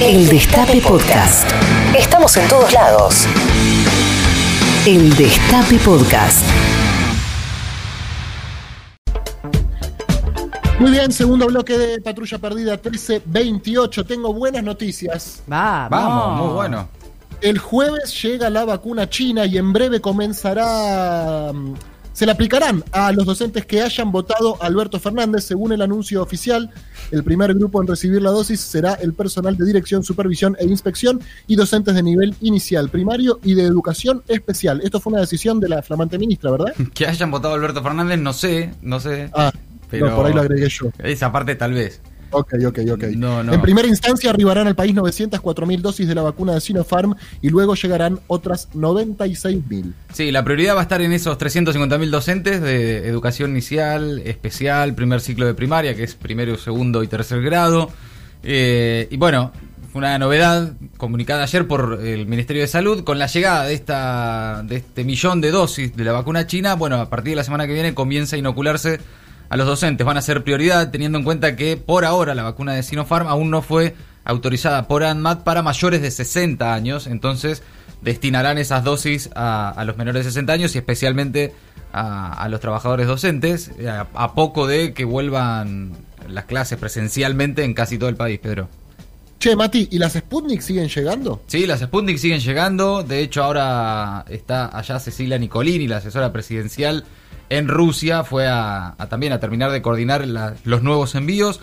El Destape Podcast. Estamos en todos lados. El Destape Podcast. Muy bien, segundo bloque de Patrulla Perdida 1328. Tengo buenas noticias. Vamos. Vamos, muy bueno. El jueves llega la vacuna china y en breve comenzará. Se la aplicarán a los docentes que hayan votado a Alberto Fernández. Según el anuncio oficial, el primer grupo en recibir la dosis será el personal de dirección, supervisión e inspección y docentes de nivel inicial, primario y de educación especial. Esto fue una decisión de la flamante ministra, ¿verdad? Que hayan votado a Alberto Fernández, no sé, no sé. Ah, Pero- no, por ahí lo agregué yo. Esa parte tal vez. Ok, ok, ok. No, no. En primera instancia arribarán al país 904.000 dosis de la vacuna de Sinopharm y luego llegarán otras 96.000. Sí, la prioridad va a estar en esos 350.000 docentes de educación inicial, especial, primer ciclo de primaria, que es primero, segundo y tercer grado. Eh, y bueno, fue una novedad comunicada ayer por el Ministerio de Salud con la llegada de esta de este millón de dosis de la vacuna china. Bueno, a partir de la semana que viene comienza a inocularse a los docentes. Van a ser prioridad teniendo en cuenta que por ahora la vacuna de Sinopharm aún no fue autorizada por ANMAT para mayores de 60 años. Entonces destinarán esas dosis a, a los menores de 60 años y especialmente a, a los trabajadores docentes eh, a, a poco de que vuelvan las clases presencialmente en casi todo el país, Pedro. Che, Mati, ¿y las Sputnik siguen llegando? Sí, las Sputnik siguen llegando. De hecho, ahora está allá Cecilia Nicolini, la asesora presidencial en Rusia. Fue a, también a terminar de coordinar los nuevos envíos.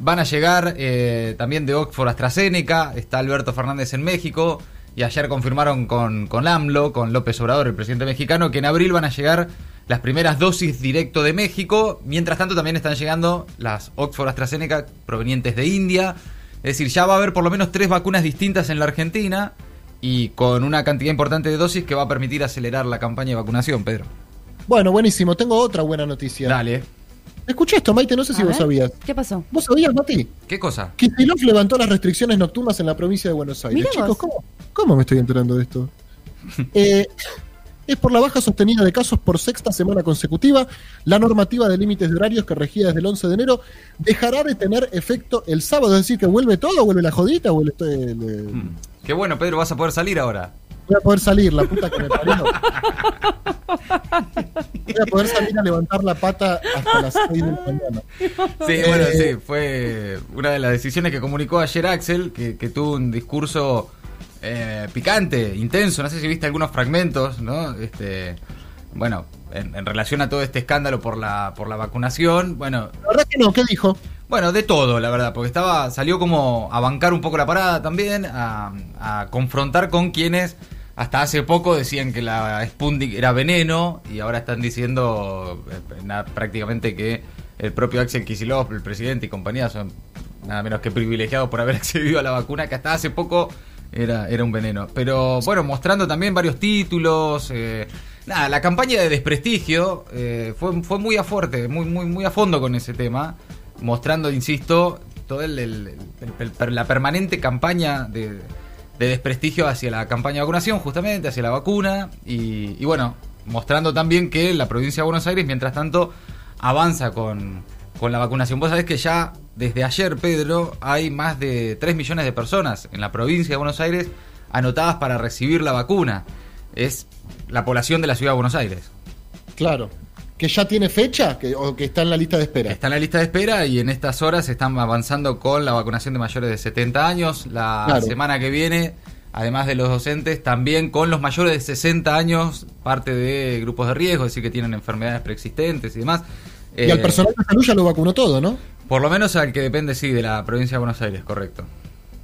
Van a llegar eh, también de Oxford AstraZeneca. Está Alberto Fernández en México. Y ayer confirmaron con, con AMLO, con López Obrador, el presidente mexicano, que en abril van a llegar las primeras dosis directo de México. Mientras tanto, también están llegando las Oxford AstraZeneca provenientes de India. Es decir, ya va a haber por lo menos tres vacunas distintas en la Argentina y con una cantidad importante de dosis que va a permitir acelerar la campaña de vacunación, Pedro. Bueno, buenísimo. Tengo otra buena noticia. Dale. Escuché esto, Maite, no sé si A vos ver, sabías. ¿Qué pasó? ¿Vos sabías, Mati? ¿Qué cosa? Kicillof levantó las restricciones nocturnas en la provincia de Buenos Aires. Mirá Chicos, vos. ¿cómo, ¿cómo me estoy enterando de esto? Eh, es por la baja sostenida de casos por sexta semana consecutiva. La normativa de límites de horarios que regía desde el 11 de enero dejará de tener efecto el sábado. Es decir, que vuelve todo, vuelve la jodita, vuelve todo el- el- Mm. Qué bueno, Pedro, vas a poder salir ahora. Voy a poder salir, la puta que me parió. Voy a poder salir a levantar la pata hasta las 6 de la mañana. Sí, Eh, bueno, sí, fue una de las decisiones que comunicó ayer Axel, que, que tuvo un discurso eh, picante, intenso. No sé si viste algunos fragmentos, ¿no? Este, bueno, en, en relación a todo este escándalo por la, por la vacunación. Bueno, La verdad que no, ¿qué dijo? Bueno, de todo, la verdad, porque estaba salió como a bancar un poco la parada también, a, a confrontar con quienes hasta hace poco decían que la Sputnik era veneno y ahora están diciendo eh, prácticamente que el propio Axel Kicillof, el presidente y compañía son nada menos que privilegiados por haber accedido a la vacuna que hasta hace poco era, era un veneno. Pero bueno, mostrando también varios títulos. eh, nada, la campaña de desprestigio eh, fue, fue muy a fuerte, muy, muy, muy a fondo con ese tema. Mostrando, insisto, toda el- la permanente campaña de, de desprestigio hacia la campaña de vacunación, justamente, hacia la vacuna. Y, bueno, mostrando también que la provincia de Buenos Aires, mientras tanto, avanza con, con la vacunación. Vos sabés que ya desde ayer, Pedro, hay más de 3 millones de personas en la provincia de Buenos Aires anotadas para recibir la vacuna. Es la población de la ciudad de Buenos Aires. Claro. ¿Que ya tiene fecha que, o que está en la lista de espera? Está en la lista de espera y en estas horas están avanzando con la vacunación de mayores de 70 años. La Claro. semana que viene, además de los docentes, también con los mayores de 60 años, parte de grupos de riesgo, es decir, que tienen enfermedades preexistentes y demás. Y Eh, al personal de salud ya lo vacunó todo, ¿no? Por lo menos al que depende, sí, de la provincia de Buenos Aires, correcto.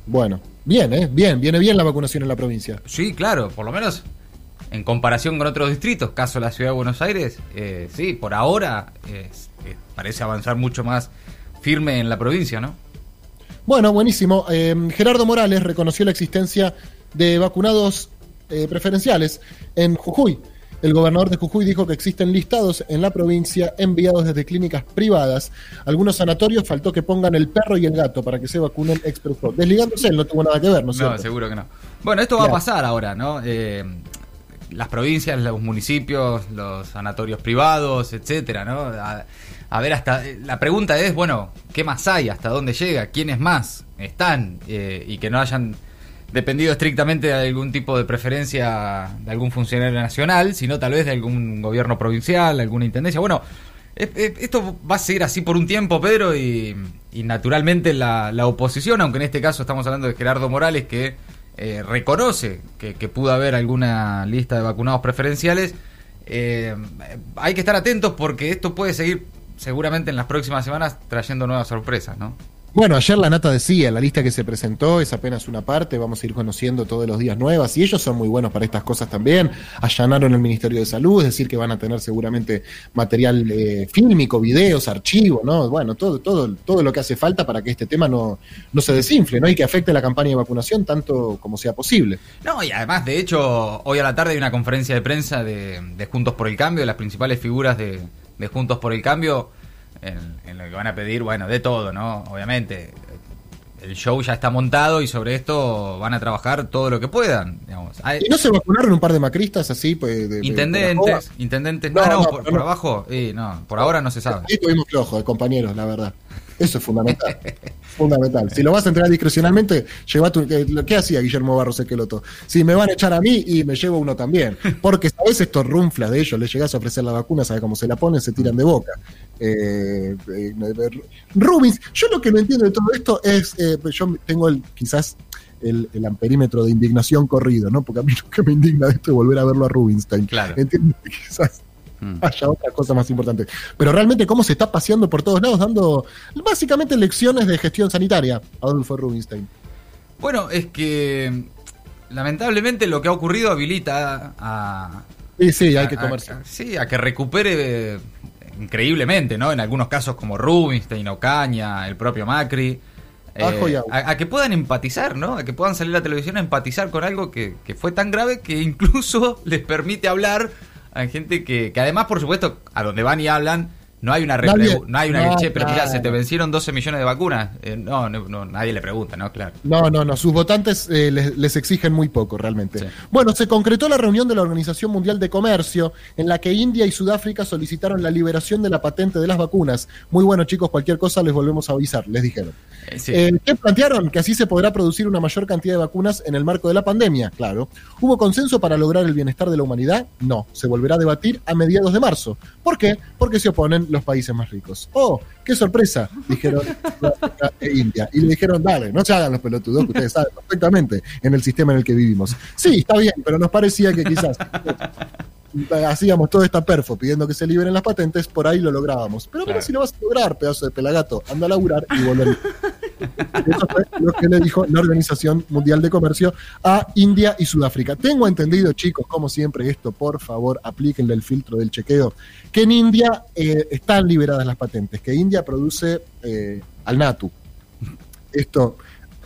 Bueno, bien, ¿eh? Bien, viene bien la vacunación en la provincia. Sí, claro, por lo menos en comparación con otros distritos, caso la ciudad de Buenos Aires, eh, sí, por ahora eh, eh, parece avanzar mucho más firme en la provincia, ¿no? Bueno, buenísimo. Eh, Gerardo Morales reconoció la existencia de vacunados eh, preferenciales en Jujuy. El gobernador de Jujuy dijo que existen listados en la provincia enviados desde clínicas privadas. Algunos sanatorios faltó que pongan el perro y el gato para que se vacunen expreso. Desligándose, él no tuvo nada que ver, ¿no No, cierto? seguro que no. Bueno, esto va a pasar ahora, ¿no? Eh, las provincias, los municipios, los sanatorios privados, etcétera, ¿no? A, ver, hasta. La pregunta es, bueno, ¿qué más hay? ¿Hasta dónde llega? ¿Quiénes más están? Eh, y que no hayan dependido estrictamente de algún tipo de preferencia de algún funcionario nacional, sino tal vez de algún gobierno provincial, alguna intendencia. Bueno, eh, eh, esto va a seguir así por un tiempo, Pedro, y, y naturalmente la, la oposición, aunque en este caso estamos hablando de Gerardo Morales, que eh, reconoce que, que pudo haber alguna lista de vacunados preferenciales, eh, hay que estar atentos porque esto puede seguir seguramente en las próximas semanas trayendo nuevas sorpresas, ¿no? Bueno, ayer la Nata decía, la lista que se presentó es apenas una parte, vamos a ir conociendo todos los días nuevas y ellos son muy buenos para estas cosas también. Allanaron el Ministerio de Salud, es decir, que van a tener seguramente material eh, fílmico, videos, archivos, ¿no? Bueno, todo, todo, todo lo que hace falta para que este tema no, no se desinfle, ¿no? Y que afecte la campaña de vacunación tanto como sea posible. No, y además, de hecho, hoy a la tarde hay una conferencia de prensa de, Juntos por el Cambio, las principales figuras de Juntos por el Cambio en, en, lo que van a pedir, bueno, de todo, ¿no? Obviamente, el show ya está montado y sobre esto van a trabajar todo lo que puedan. Digamos. Hay, ¿Y no se vacunaron un par de macristas así? Pues, de, intendentes, de intendentes, no, no, no por, abajo, y no, por ahora no se sabe. Ahí tuvimos flojo, compañeros, la verdad. Eso es fundamental. fundamental. Si lo vas a entregar discrecionalmente, lleva tu. ¿Qué hacía Guillermo Barros Equeloto? Si me van a echar a mí y me llevo uno también. Porque sabes estos runflas de ellos, les llegás a ofrecer la vacuna, sabes cómo se la ponen, se tiran de boca. Eh, eh, Rubins, yo lo que no entiendo de todo esto es. Eh, yo tengo el, quizás el, el, amperímetro de indignación corrido, ¿no? Porque a mí lo que me indigna de esto es volver a verlo a Rubinstein. Claro. ¿Entiendes? Quizás mm. haya otra cosa más importante. Pero realmente cómo se está paseando por todos lados dando básicamente lecciones de gestión sanitaria Adolfo Rubinstein. Bueno, es que lamentablemente lo que ha ocurrido habilita a... Sí, sí, hay que comerse. A, sí, a que recupere eh, increíblemente, ¿no? En algunos casos como Rubinstein, Ocaña, el propio Macri. Eh, a, a, que puedan empatizar, ¿no? A que puedan salir a la televisión a empatizar con algo que, que fue tan grave que incluso les permite hablar a gente que, que además, por supuesto, a donde van y hablan, no hay una nadie, no hay una no, che, pero mira, se te vencieron 12 millones de vacunas. Eh, no, no, no, nadie le pregunta, ¿no? Claro. No, no, no. Sus votantes eh, les, les, exigen muy poco, realmente. Sí. Bueno, se concretó la reunión de la Organización Mundial de Comercio, en la que India y Sudáfrica solicitaron la liberación de la patente de las vacunas. Muy bueno, chicos, cualquier cosa les volvemos a avisar, les dijeron. Eh, sí. Eh, ¿Qué plantearon? Que así se podrá producir una mayor cantidad de vacunas en el marco de la pandemia, claro. ¿Hubo consenso para lograr el bienestar de la humanidad? No. Se volverá a debatir a mediados de marzo. ¿Por qué? Porque se oponen los países más ricos. ¡Oh, qué sorpresa! Dijeron e India. Y le dijeron, dale, no se hagan los pelotudos, que ustedes saben perfectamente en el sistema en el que vivimos. Sí, está bien, pero nos parecía que quizás hacíamos toda esta perfo pidiendo que se liberen las patentes, por ahí lo lográbamos. Pero claro. si lo vas a lograr, pedazo de pelagato, anda a laburar y volver. Eso fue lo que le dijo la Organización Mundial de Comercio a India y Sudáfrica. Tengo entendido, chicos, como siempre, esto, por favor, aplíquenle el filtro del chequeo, que en India eh, están liberadas las patentes, que India produce eh, al natu. Esto,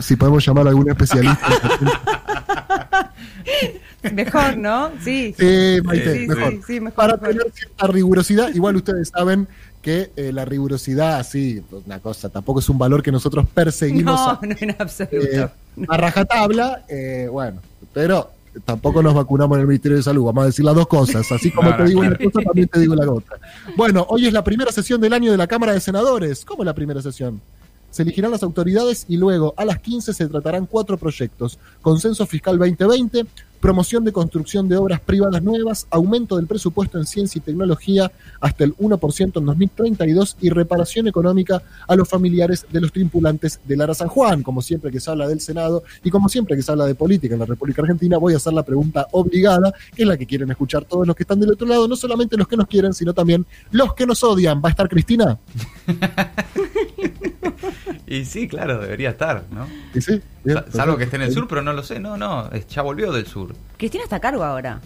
si podemos llamar a algún especialista. mejor, ¿no? Sí. Sí, Maite, sí, mejor. Sí, sí, mejor. Para mejor. tener cierta rigurosidad, igual ustedes saben que eh, la rigurosidad, así, una cosa, tampoco es un valor que nosotros perseguimos no, a, no, en absoluto. Eh, a rajatabla, eh, bueno, pero tampoco nos vacunamos en el Ministerio de Salud, vamos a decir las dos cosas, así como claro, te digo claro. una cosa, también te digo la otra. Bueno, hoy es la primera sesión del año de la Cámara de Senadores. ¿Cómo es la primera sesión? Se elegirán las autoridades y luego a las 15 se tratarán cuatro proyectos. Consenso Fiscal 2020, promoción de construcción de obras privadas nuevas, aumento del presupuesto en ciencia y tecnología hasta el 1% en 2032 y reparación económica a los familiares de los tripulantes del Ara San Juan. Como siempre que se habla del Senado y como siempre que se habla de política en la República Argentina, voy a hacer la pregunta obligada, que es la que quieren escuchar todos los que están del otro lado, no solamente los que nos quieren, sino también los que nos odian. ¿Va a estar Cristina? y sí, claro, debería estar, ¿no? Y sí, bien, Salvo que esté en el sur, pero no lo sé. No, no, ya volvió del sur. Cristina está a cargo ahora.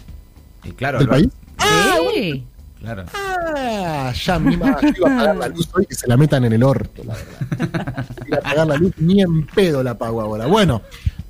Y claro, ¿Del país? Ah, sí. Claro. Ah, ya mi iba a apagar la luz hoy que se la metan en el orto, la verdad. Iba a apagar la luz, ni en pedo la pago ahora. Bueno,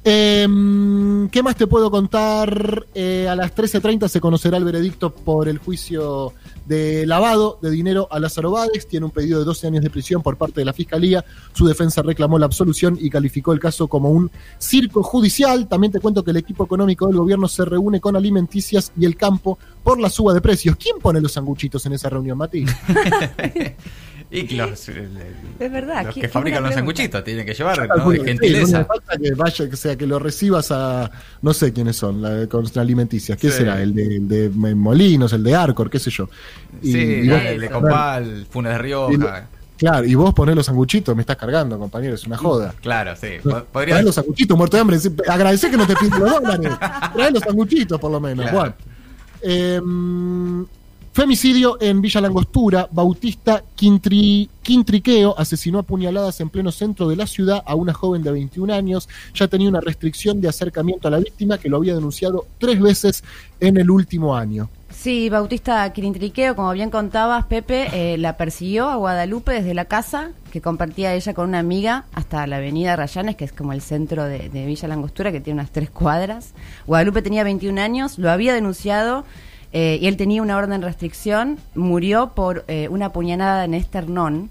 Em, ¿Qué más te puedo contar? Eh, a las 13.30 se conocerá el veredicto por el juicio de lavado de dinero a Lázaro Báez. Tiene un pedido de 12 años de prisión por parte de la Fiscalía. Su defensa reclamó la absolución y calificó el caso como un circo judicial. También te cuento que el equipo económico del gobierno se reúne con alimenticias y el campo por la suba de precios. ¿Quién pone los sanguchitos en esa reunión, Mati? Y los, Es verdad. los que fabrican los sanguchitos tienen que llevar, ¿no? Alguno, De sí, no gentileza. hace falta que vaya, que sea que lo recibas a no sé quiénes son, la, con alimenticias. ¿Qué Sí. será? El de, de Molinos, el de Arcor, qué sé yo. Y- Sí, y la- vos- el de Copal, Funes de Rioja. Claro, y vos ponés los sanguchitos, me estás cargando, compañero, es una joda. Claro, sí. Po- Podría Traés los sanguchitos, muerto de hambre. Agradecé que no te piden los dólares. Traés los sanguchitos, por lo menos. Claro. Bueno. Em, femicidio en Villa Langostura. Bautista Quintri- Quintriqueo asesinó a puñaladas en pleno centro de la ciudad a una joven de 21 años. Ya tenía una restricción de acercamiento a la víctima que lo había denunciado tres veces en el último año. Sí, Bautista Quirintriqueo, como bien contabas, Pepe, eh, la persiguió a Guadalupe desde la casa que compartía ella con una amiga hasta la avenida Rayanes, que es como el centro de, de Villa Langostura, que tiene unas tres cuadras. Guadalupe tenía 21 años, lo había denunciado eh, y él tenía una orden de restricción, murió por eh, una puñalada en esternón.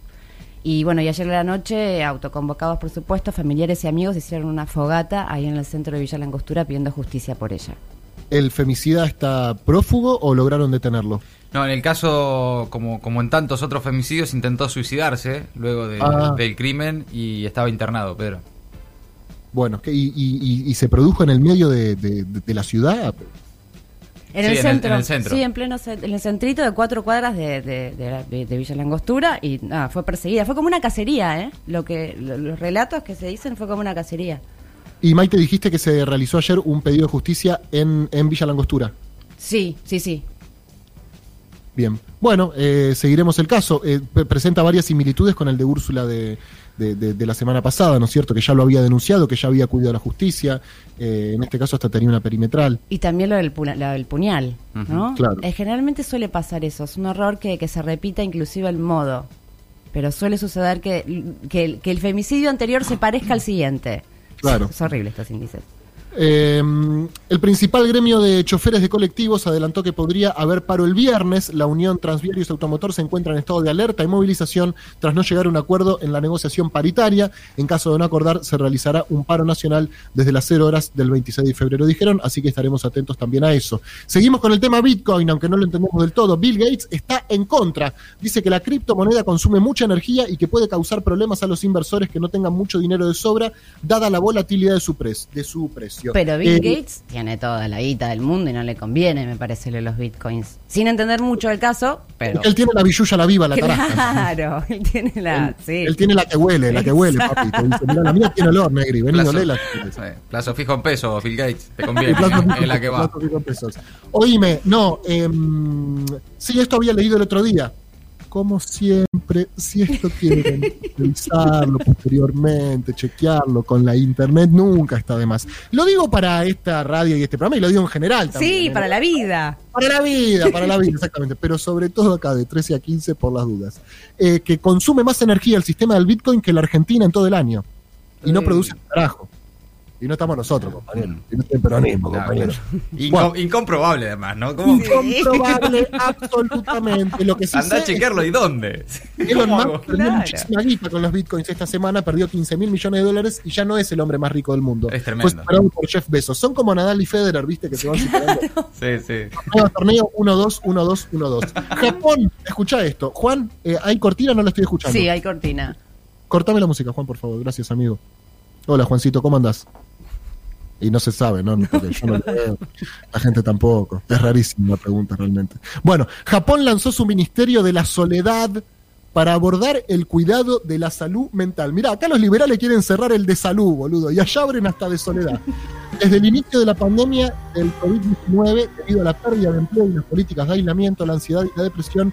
Y bueno, y ayer de la noche, autoconvocados por supuesto, familiares y amigos hicieron una fogata ahí en el centro de Villa Langostura pidiendo justicia por ella. ¿El femicida está prófugo o lograron detenerlo? No, en el caso, como, como en tantos otros femicidios, intentó suicidarse luego de- Ah. del crimen y estaba internado, Pedro. Bueno, ¿qué- y, y- y- y se produjo en el medio de, de- de- de la ciudad? En, Sí, el en el- centro, en el centro. Sí, en pleno en el centrito de cuatro cuadras de, de, de la- de- de Villa Langostura y nada, fue perseguida. Fue como una cacería, ¿eh? Lo que, lo- los relatos que se dicen fue como una cacería. Y Maite, dijiste que se realizó ayer un pedido de justicia en, en Villa Langostura. Sí, sí, sí. Bien. Bueno, eh, seguiremos el caso. Eh, pre- presenta varias similitudes con el de Úrsula de, de- de- de la semana pasada, ¿no es cierto? Que ya lo había denunciado, que ya había acudido a la justicia. Eh, en este caso hasta tenía una perimetral. Y también lo del, puna- lo del puñal, ¿no? Claro. Eh, generalmente suele pasar eso, es un error que, que se repita inclusive el modo. Pero suele suceder que, que, el, que el femicidio anterior se parezca al siguiente. Claro. Es horrible estos índices. Eh, el principal gremio de choferes de colectivos adelantó que podría haber paro el viernes. La Unión Transviarios Automotor se encuentra en estado de alerta y movilización tras no llegar a un acuerdo en la negociación paritaria. En caso de no acordar, se realizará un paro nacional desde las 0 horas del 26 de febrero, dijeron, así que estaremos atentos también a eso. Seguimos con el tema Bitcoin, aunque no lo entendemos del todo. Bill Gates está en contra. Dice que la criptomoneda consume mucha energía y que puede causar problemas a los inversores que no tengan mucho dinero de sobra, dada la volatilidad de su, pres- de su precio. Pero Bill Eh, Gates tiene toda la guita del mundo y no le conviene, me parece, lo de los bitcoins. Sin entender mucho el caso, pero. Él tiene la billulla, la viva, la tarasca. Claro, él tiene la. Él, sí. él tiene la que huele, la que huele, papi. Te dice, "Mirá, la mía tiene olor, Negri. Vení, Plazo, olela. eh, plazo fijo en pesos, Bill Gates. Te conviene. Plazo es la que va. plazo fijo en pesos. Oíme, no, em, sí, esto había leído el otro día. Como siempre, si esto quieren revisarlo posteriormente, chequearlo con la internet, nunca está de más. Lo digo para esta radio y este programa y lo digo en general también. Sí, ¿eh? para la vida. Para la vida, para la vida, exactamente. Pero sobre todo acá, de 13 a 15, por las dudas. Eh, que consume más energía el sistema del Bitcoin que la Argentina en todo el año. Y no Mm. produce un carajo. Y no estamos nosotros, compañero. Y no está el peronismo, Claro. compañero. Inco- Bueno. Incomprobable, además, ¿no? ¿Cómo? Incomprobable, absolutamente. Lo que sí Anda a chequearlo y dónde. Elon ¿Cómo Musk perdió muchísima guita con los bitcoins esta semana, perdió 15 mil millones de dólares y ya no es el hombre más rico del mundo. Es tremendo. Fue superado por Jeff Bezos. Son como Nadal y Federer, viste, que se van superando. Sí, sí. Nuevo torneo 1-2, 1-2, 1-2. Japón, escucha esto. Juan, eh, ¿hay cortina? No la estoy escuchando. Sí, hay cortina. Cortame la música, Juan, por favor. Gracias, amigo. Hola, Juancito, ¿cómo andás? Y no se sabe, ¿no? Porque yo no lo veo. La gente tampoco. Es rarísima la pregunta realmente. Bueno, Japón lanzó su Ministerio de la Soledad para abordar el cuidado de la salud mental. Mirá, acá los liberales quieren cerrar el de salud, boludo, y allá abren hasta de soledad. Desde el inicio de la pandemia del COVID-19, debido a la pérdida de empleo y las políticas de aislamiento, la ansiedad y la depresión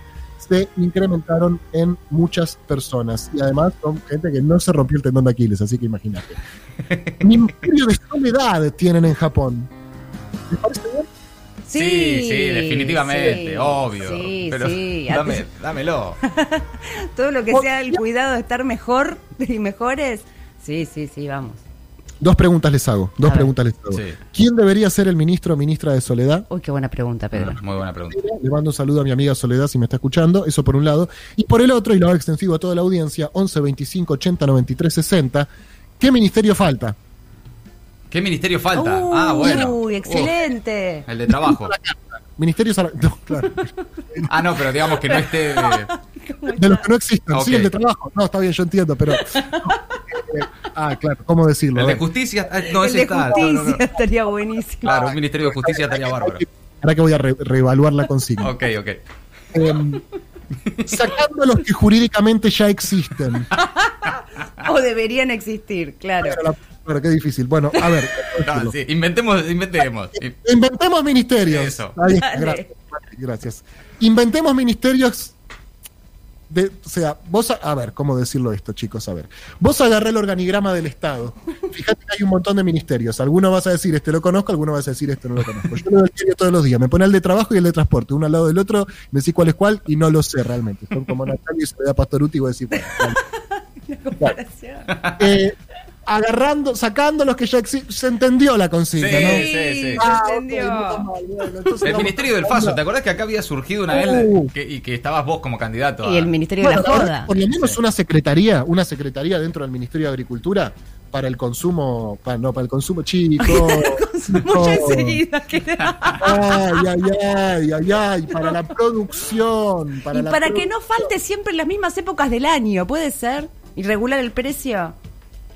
se incrementaron en muchas personas. Y además son gente que no se rompió el tendón de Aquiles, así que imagínate. Ministerio de soledad tienen en Japón. ¿Les parece bien? Sí, Sí, sí, definitivamente, sí, obvio. Sí, pero sí. dame, dámelo. todo lo que sea el cuidado de estar mejor y mejores. Sí, sí, sí, vamos. Dos preguntas les hago. Dos preguntas les hago. Sí. ¿Quién debería ser el ministro o ministra de Soledad? Uy, qué buena pregunta, Pedro. Muy buena pregunta. Le mando un saludo a mi amiga Soledad si me está escuchando, eso por un lado. Y por el otro, y lo hago extensivo a toda la audiencia, 11 25 80 93 60. ¿Qué ministerio falta? ¿Qué ministerio falta? ah, bueno. Uy, excelente. El de trabajo. Ministerio Sala- no, claro. Ah, no, pero digamos que no esté. De los que no existen, sí, el de trabajo. No, está bien, yo entiendo, pero. Ah, claro, ¿cómo decirlo? El de justicia. ah, No, el ese de está. no, justicia no, no. estaría buenísimo. Claro, un ministerio de justicia estaría bárbaro. Ahora que voy a re- reevaluar la consigna. Ok, ok. Em, sacando los que jurídicamente ya existen. O deberían existir, claro. Pero, qué difícil. Bueno, a ver. No, sí, inventemos, inventemos. Inventemos ministerios. Eso. Ahí, Dale. gracias, gracias. Inventemos ministerios. De, o sea, vos, a, a ver, ¿cómo decirlo esto, chicos? A ver, vos agarré el organigrama del Estado. Fíjate que hay un montón de ministerios. Algunos vas a decir, este lo conozco, algunos vas a decir, este no lo conozco. Yo el diario todos los días. Me pone el de trabajo y el de transporte, uno al lado del otro, me decís cuál es cuál y no lo sé realmente. Son como Natalia y Soledad Pastoruti y vos decís, bueno, vale. Eh, agarrando, sacando los que ya existen, se entendió la consigna, Sí, ¿no? sí, sí. Ah, se entendió. bueno, entonces El Ministerio del Faso, ¿te acordás que acá había surgido una vez Uh. que- y que estabas vos como candidato? a- Y el Ministerio Bueno, de la Joda. por lo menos una secretaría, una secretaría dentro del Ministerio de Agricultura para el consumo, para, no, para el consumo chico. Mucha enseguida. Ay, ay, ay, ay, ay, para la producción. Para y la para que no falte siempre en las mismas épocas del año, ¿puede ser? ¿Y regular el precio?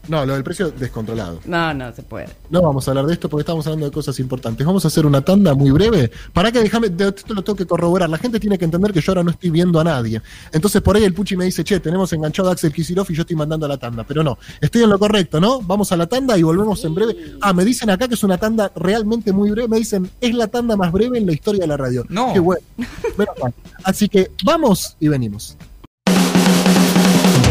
No, lo del precio descontrolado. No, no se puede. No vamos a hablar de esto porque estamos hablando de cosas importantes. Vamos a hacer una tanda muy breve. Para que déjame, esto lo tengo que corroborar. La gente tiene que entender que yo ahora no estoy viendo a nadie. Entonces por ahí el Puchi me dice, che, tenemos enganchado a Axel Kicillof y yo estoy mandando a la tanda. Pero no, estoy en lo correcto, ¿no? Vamos a la tanda y volvemos en breve. Ah, me dicen acá que es una tanda realmente muy breve. Me dicen, es la tanda más breve en la historia de la radio. No. Qué bueno. Así que vamos y venimos.